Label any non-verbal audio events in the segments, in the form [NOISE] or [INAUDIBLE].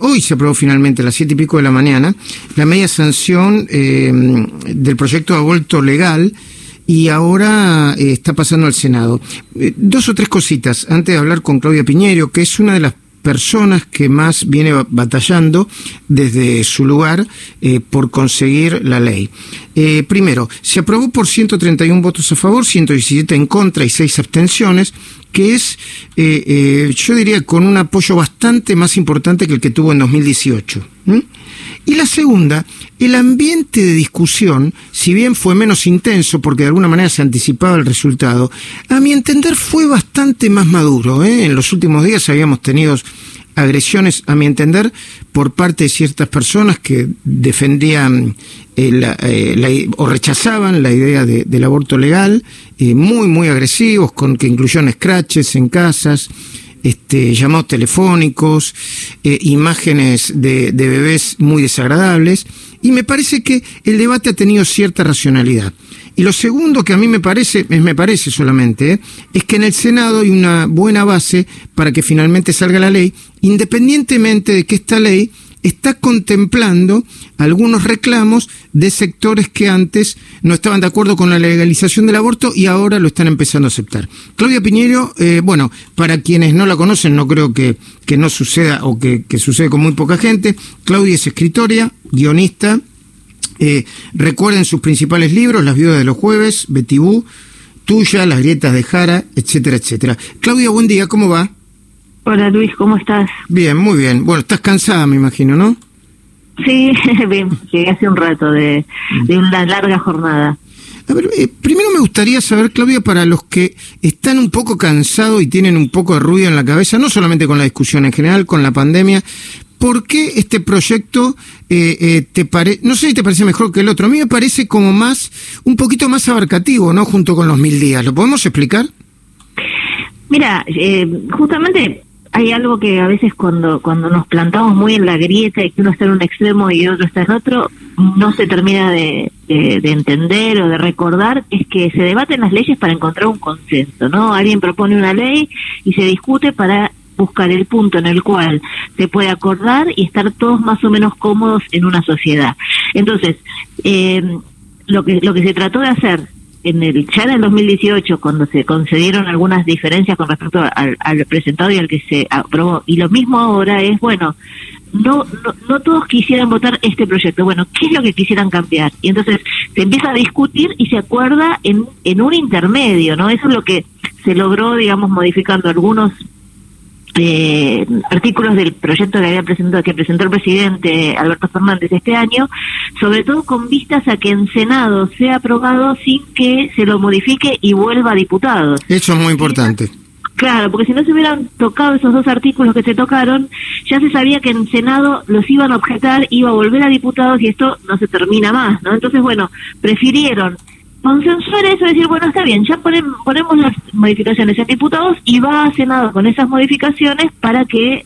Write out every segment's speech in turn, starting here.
hoy se aprobó finalmente a las siete y pico de la mañana, la media sanción eh, del proyecto de aborto legal y ahora eh, está pasando al Senado. Eh, dos o tres cositas antes de hablar con Claudia Piñero, que es una de las personas que más viene batallando desde su lugar por conseguir la ley. Primero, se aprobó por 131 votos a favor, 117 en contra y 6 abstenciones, que es, eh, yo diría, con un apoyo bastante más importante que el que tuvo en 2018. Y la segunda, el ambiente de discusión, si bien fue menos intenso porque de alguna manera se anticipaba el resultado, a mi entender fue bastante más maduro. ¿eh? En los últimos días habíamos tenido agresiones, a mi entender, por parte de ciertas personas que defendían eh, eh, o rechazaban la idea del aborto legal, muy, muy agresivos, con que incluyeron scratches en casas, este, llamados telefónicos, eh, imágenes de, bebés muy desagradables, y me parece que el debate ha tenido cierta racionalidad. Y lo segundo que a mí me parece, me parece solamente, eh, es que en el Senado hay una buena base para que finalmente salga la ley, independientemente de que esta ley está contemplando algunos reclamos de sectores que antes no estaban de acuerdo con la legalización del aborto y ahora lo están empezando a aceptar. Claudia Piñero, eh, bueno, para quienes no la conocen, no creo que, que no suceda o que, sucede con muy poca gente, Claudia es escritora, guionista, eh, recuerden sus principales libros, Las viudas de los jueves, Betibú, Tuya, Las grietas de Jara, etcétera, etcétera. Claudia, buen día, ¿cómo va? Hola Luis, ¿cómo estás? Bien, muy bien. Bueno, estás cansada, me imagino, ¿no? Sí, [LAUGHS] bien, llegué hace un rato de, una larga jornada. A ver, eh, primero me gustaría saber, Claudia, para los que están un poco cansados y tienen un poco de ruido en la cabeza, no solamente con la discusión en general, con la pandemia, ¿por qué este proyecto eh, eh, te parece, no sé si te parece mejor que el otro, a mí me parece como más, un poquito más abarcativo, ¿no? Junto con los mil días, ¿lo podemos explicar? Mira, justamente hay algo que a veces cuando cuando nos plantamos muy en la grieta y que uno está en un extremo y otro está en otro, no se termina de, entender o de recordar, es que se debaten las leyes para encontrar un consenso, ¿no? Alguien propone una ley y se discute para buscar el punto en el cual se puede acordar y estar todos más o menos cómodos en una sociedad. Entonces, eh, lo que lo que se trató de hacer en el ya en el 2018 cuando se concedieron algunas diferencias con respecto al, presentado y al que se aprobó. Y lo mismo ahora es bueno no, no, no todos quisieran votar este proyecto. Bueno qué es lo que quisieran cambiar y entonces se empieza a discutir y se acuerda en en un intermedio no eso es lo que se logró digamos modificando algunos eh, artículos del proyecto que había presentado que presentó el presidente Alberto Fernández este año, sobre todo con vistas a que en Senado sea aprobado sin que se lo modifique y vuelva a diputados. Eso es muy importante. Claro, porque si no se hubieran tocado esos dos artículos que se tocaron, ya se sabía que en Senado los iban a objetar, iba a volver a diputados y esto no se termina más, ¿no? Entonces, bueno, prefirieron consensuar eso, decir, bueno, está bien, ya ponemos las modificaciones en diputados y va a Senado con esas modificaciones para que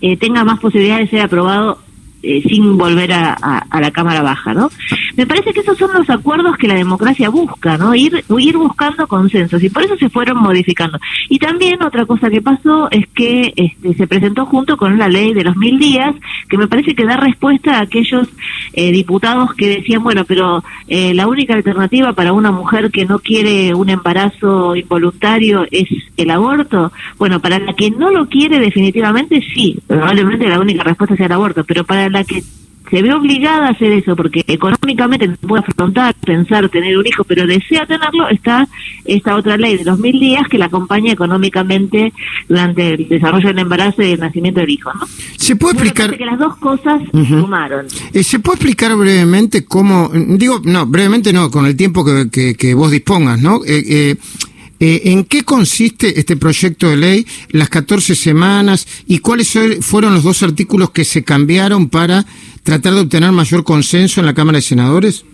eh, tenga más posibilidades de ser aprobado eh, sin volver a, la Cámara Baja, ¿no? Me parece que esos son los acuerdos que la democracia busca, ¿no? Ir, ir buscando consensos y por eso se fueron modificando. Y también otra cosa que pasó es que este, se presentó junto con la ley de los mil días, que me parece que da respuesta a aquellos eh, diputados que decían, bueno, pero eh, la única alternativa para una mujer que no quiere un embarazo involuntario es el aborto. Bueno, para la que no lo quiere definitivamente sí, probablemente la única respuesta sea el aborto, pero para que se ve obligada a hacer eso porque económicamente no puede afrontar, pensar tener un hijo, pero desea tenerlo, está esta otra ley de los mil días que la acompaña económicamente durante el desarrollo del embarazo y el nacimiento del hijo. ¿no? ¿Se puede explicar? que las dos cosas sumaron. Eh, ¿Se puede explicar brevemente cómo, digo, no, brevemente no, con el tiempo que, que, vos dispongas, ¿no? Eh, eh, eh, ¿En qué consiste este proyecto de ley, las 14 semanas y cuáles fueron los dos artículos que se cambiaron para tratar de obtener mayor consenso en la Cámara de Senadores?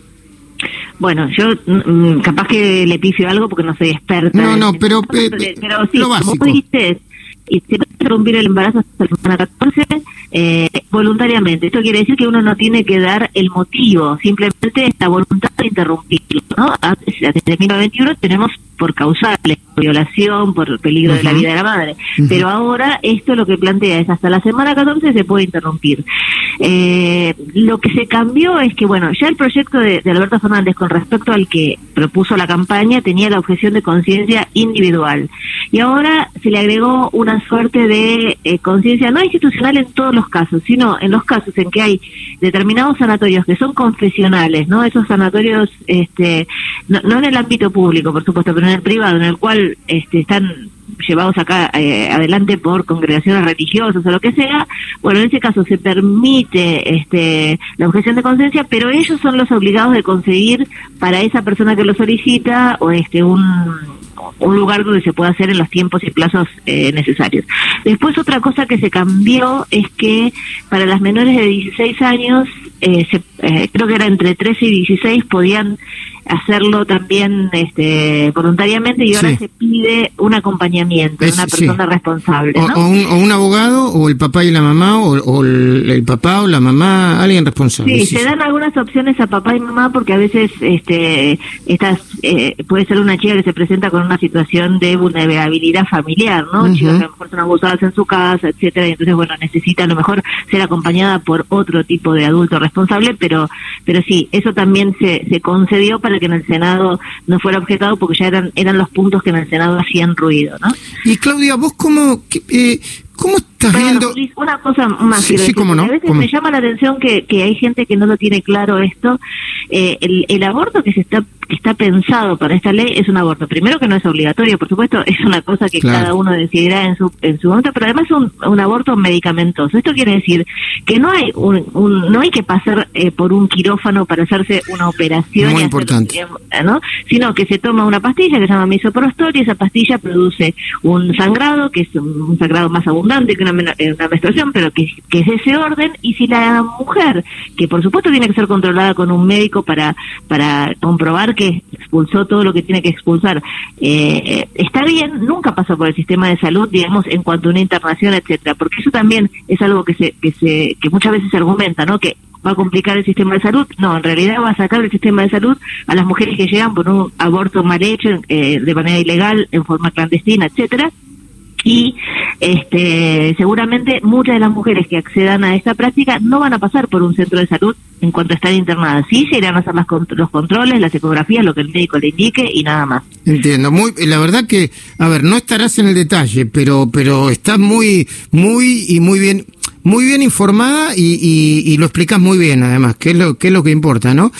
Bueno, yo mm, capaz que le pifio algo porque no soy experta. No, no, pero, eh, pero, sí, lo básico. como dijiste, y se puede interrumpir el embarazo hasta la semana 14, eh, voluntariamente. Esto quiere decir que uno no tiene que dar el motivo, simplemente esta voluntad de interrumpirlo. ¿no? Desde 1921 tenemos por causales, violación, por peligro de la vida de la madre. Pero ahora esto lo que plantea es hasta la semana 14 se puede interrumpir. Eh, lo que se cambió es que, bueno, ya el proyecto de, Alberto Fernández con respecto al que propuso la campaña tenía la objeción de conciencia individual. Y ahora se le agregó una suerte de eh, conciencia no institucional en todos los casos, sino en los casos en que hay determinados sanatorios que son confesionales, ¿no? Esos sanatorios, este, no, no en el ámbito público, por supuesto, pero en el privado, en el cual este, están llevados acá eh, adelante por congregaciones religiosas o lo que sea, bueno, en ese caso se permite este, la objeción de conciencia, pero ellos son los obligados de conseguir para esa persona que lo solicita o este un un lugar donde se pueda hacer en los tiempos y plazos eh, necesarios. Después otra cosa que se cambió es que para las menores de 16 años, eh, eh, creo que era entre 13 y 16, podían hacerlo también este, voluntariamente y ahora se pide un acompañamiento, de una persona responsable. O, un, abogado, o el papá y la mamá, o, el, papá o la mamá, alguien responsable. Sí, se dan algunas opciones a papá y mamá porque a veces este, estas, eh, puede ser una chica que se presenta con una situación de vulnerabilidad familiar, ¿no? Chicas que a lo mejor son abusadas en su casa, etcétera, y entonces, bueno, necesita a lo mejor ser acompañada por otro tipo de adulto responsable, pero, pero sí, eso también se, se concedió para que en el Senado no fuera objetado porque ya eran eran los puntos que en el Senado hacían ruido, ¿no? Y Claudia, vos cómo eh, cómo estás viendo una cosa más sí, sí, no, a veces me llama la atención que, que hay gente que no lo tiene claro esto eh, el, el aborto que se está está pensado para esta ley es un aborto. Primero que no es obligatorio, por supuesto, [LAUGHS] es una cosa que cada uno decidirá en su en su momento, pero además es un, un aborto medicamentoso. Esto quiere decir que no hay un, no hay que pasar eh, por un quirófano para hacerse una operación, Muy importante. ¿no? Sino que se toma una pastilla que se llama misoprostol y esa pastilla produce un sangrado que es un sangrado más abundante que una, eh, una menstruación, pero que, que es ese orden y si la mujer, que por supuesto tiene que ser controlada con un médico para para comprobar que expulsó todo lo que tiene que expulsar, eh, está bien, nunca pasó por el sistema de salud, digamos, en cuanto a una internación, etcétera, porque eso también es algo que se, que se, que muchas veces se argumenta, ¿no? Que va a complicar el sistema de salud. No, en realidad va a sacar del sistema de salud a las mujeres que llegan por un aborto mal hecho, eh, de manera ilegal, en forma clandestina, etcétera, y este, seguramente muchas de las mujeres que accedan a esta práctica no van a pasar por un centro de salud en cuanto están internadas. Sí se irán a hacer las, los controles, las ecografías, lo que el médico le indique y nada más. Entiendo. Muy, la verdad que, a ver, no estarás en el detalle, pero, pero estás muy, muy y muy bien muy bien informada y, y, lo explicas muy bien, además, que es lo que es lo que importa, ¿no?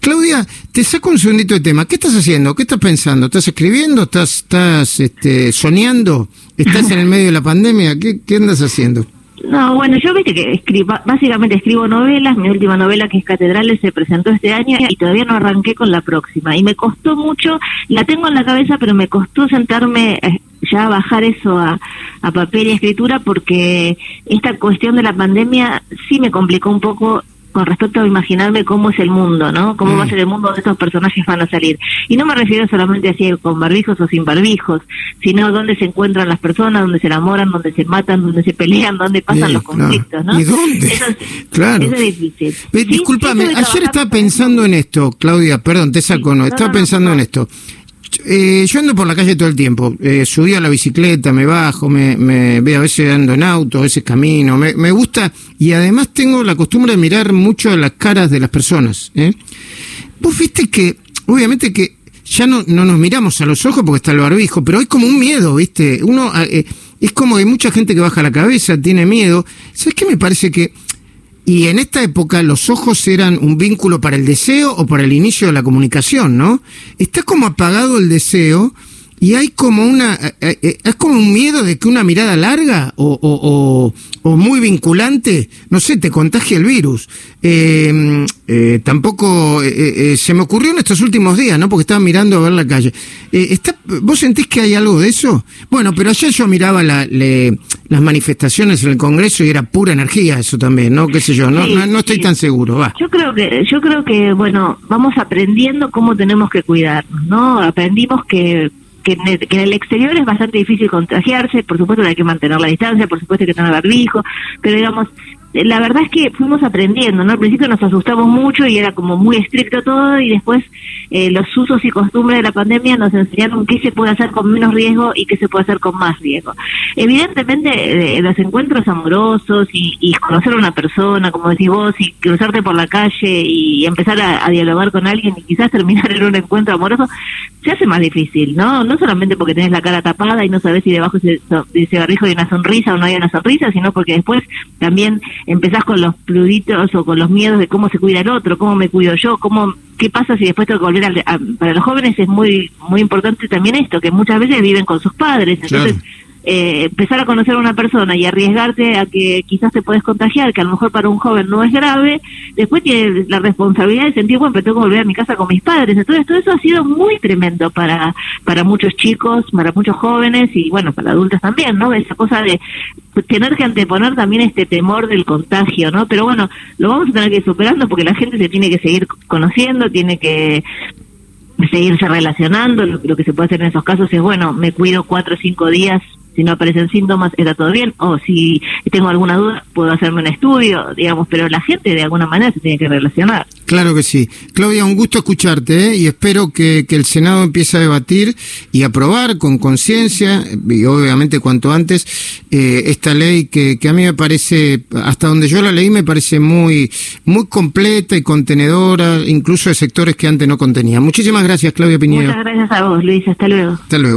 Claudia, te saco un segundito de tema. ¿Qué estás haciendo? ¿Qué estás pensando? ¿Estás escribiendo? ¿Estás, estás este, soñando? ¿Estás en el medio de la pandemia? ¿Qué, qué andas haciendo? No, bueno, yo viste que escribo, básicamente escribo novelas, mi última novela que es Catedrales se presentó este año y todavía no arranqué con la próxima. Y me costó mucho, la tengo en la cabeza, pero me costó sentarme eh, ya a bajar eso a, a papel y escritura porque esta cuestión de la pandemia sí me complicó un poco con respecto a imaginarme cómo es el mundo, ¿no? Cómo va a mm. ser el mundo donde estos personajes van a salir. Y no me refiero solamente así con barbijos o sin barbijos, sino dónde se encuentran las personas, dónde se enamoran, dónde se matan, dónde se pelean, dónde pasan los conflictos, ¿no? ¿Y dónde? Eso es, [LAUGHS] claro. Eso es difícil. discúlpame, ayer estaba pensando en esto, Claudia, perdón, te saco, no, estaba pensando en esto. Eh, yo ando por la calle todo el tiempo. Eh, subí a la bicicleta, me bajo, me, me veo a veces ando en auto, a veces camino. Me, gusta y además tengo la costumbre de mirar mucho las caras de las personas. ¿eh? Vos viste que, obviamente que ya no, no nos miramos a los ojos porque está el barbijo, pero hay como un miedo, ¿viste? Uno, eh, es como hay mucha gente que baja la cabeza, tiene miedo. ¿Sabes qué me parece que y en esta época los ojos eran un vínculo para el deseo o para el inicio de la comunicación, ¿no? Está como apagado el deseo y hay como una eh, eh, eh, es como un miedo de que una mirada larga o, o, o, muy vinculante no sé te contagie el virus. Eh, tampoco se me ocurrió en estos últimos días no porque estaba mirando a ver la calle. Está vos sentís que hay algo de eso bueno pero ayer yo miraba la, las manifestaciones en el Congreso y era pura energía eso también no qué sé yo no no, estoy tan seguro va. Yo creo que yo creo que bueno vamos aprendiendo cómo tenemos que cuidarnos no aprendimos que que en, el, exterior es bastante difícil contagiarse, por supuesto que hay que mantener la distancia, por supuesto que tener barbijo, pero digamos, la verdad es que fuimos aprendiendo, ¿no? Al principio nos asustamos mucho y era como muy estricto todo y después eh, los usos y costumbres de la pandemia nos enseñaron qué se puede hacer con menos riesgo y qué se puede hacer con más riesgo. Evidentemente, eh, los encuentros amorosos y, y, conocer a una persona, como decís vos, y cruzarte por la calle y empezar a, dialogar con alguien y quizás terminar en un encuentro amoroso, se hace más difícil, ¿no? No solamente porque tenés la cara tapada y no sabes si debajo de ese barrijo hay una sonrisa o no hay una sonrisa, sino porque después también empezás con los pluditos o con los miedos de cómo se cuida el otro, cómo me cuido yo, cómo qué pasa si después tengo que volver a, para los jóvenes es muy muy importante también esto que muchas veces viven con sus padres. Entonces eh, empezar a conocer a una persona y arriesgarte a que quizás te puedes contagiar, que a lo mejor para un joven no es grave, después tienes la responsabilidad de sentir, bueno, pero tengo que volver a mi casa con mis padres. Entonces, todo eso ha sido muy tremendo para, para muchos chicos, para muchos jóvenes y, bueno, para adultos también, ¿no? Esa cosa de tener que anteponer también este temor del contagio, ¿no? Pero bueno, lo vamos a tener que ir superando porque la gente se tiene que seguir conociendo, tiene que seguirse relacionando. Lo, lo que se puede hacer en esos casos es, bueno, me cuido cuatro o cinco días si no aparecen síntomas, está todo bien, o si tengo alguna duda, puedo hacerme un estudio, digamos, pero la gente de alguna manera se tiene que relacionar. Claro que sí. Claudia, un gusto escucharte ¿eh? y espero que, que, el Senado empiece a debatir y aprobar con conciencia, y obviamente cuanto antes, eh, esta ley que, que a mí me parece, hasta donde yo la leí, me parece muy, muy completa y contenedora, incluso de sectores que antes no contenía. Muchísimas gracias, Claudia Piñero. Muchas gracias a vos, Luis. Hasta luego. Hasta luego.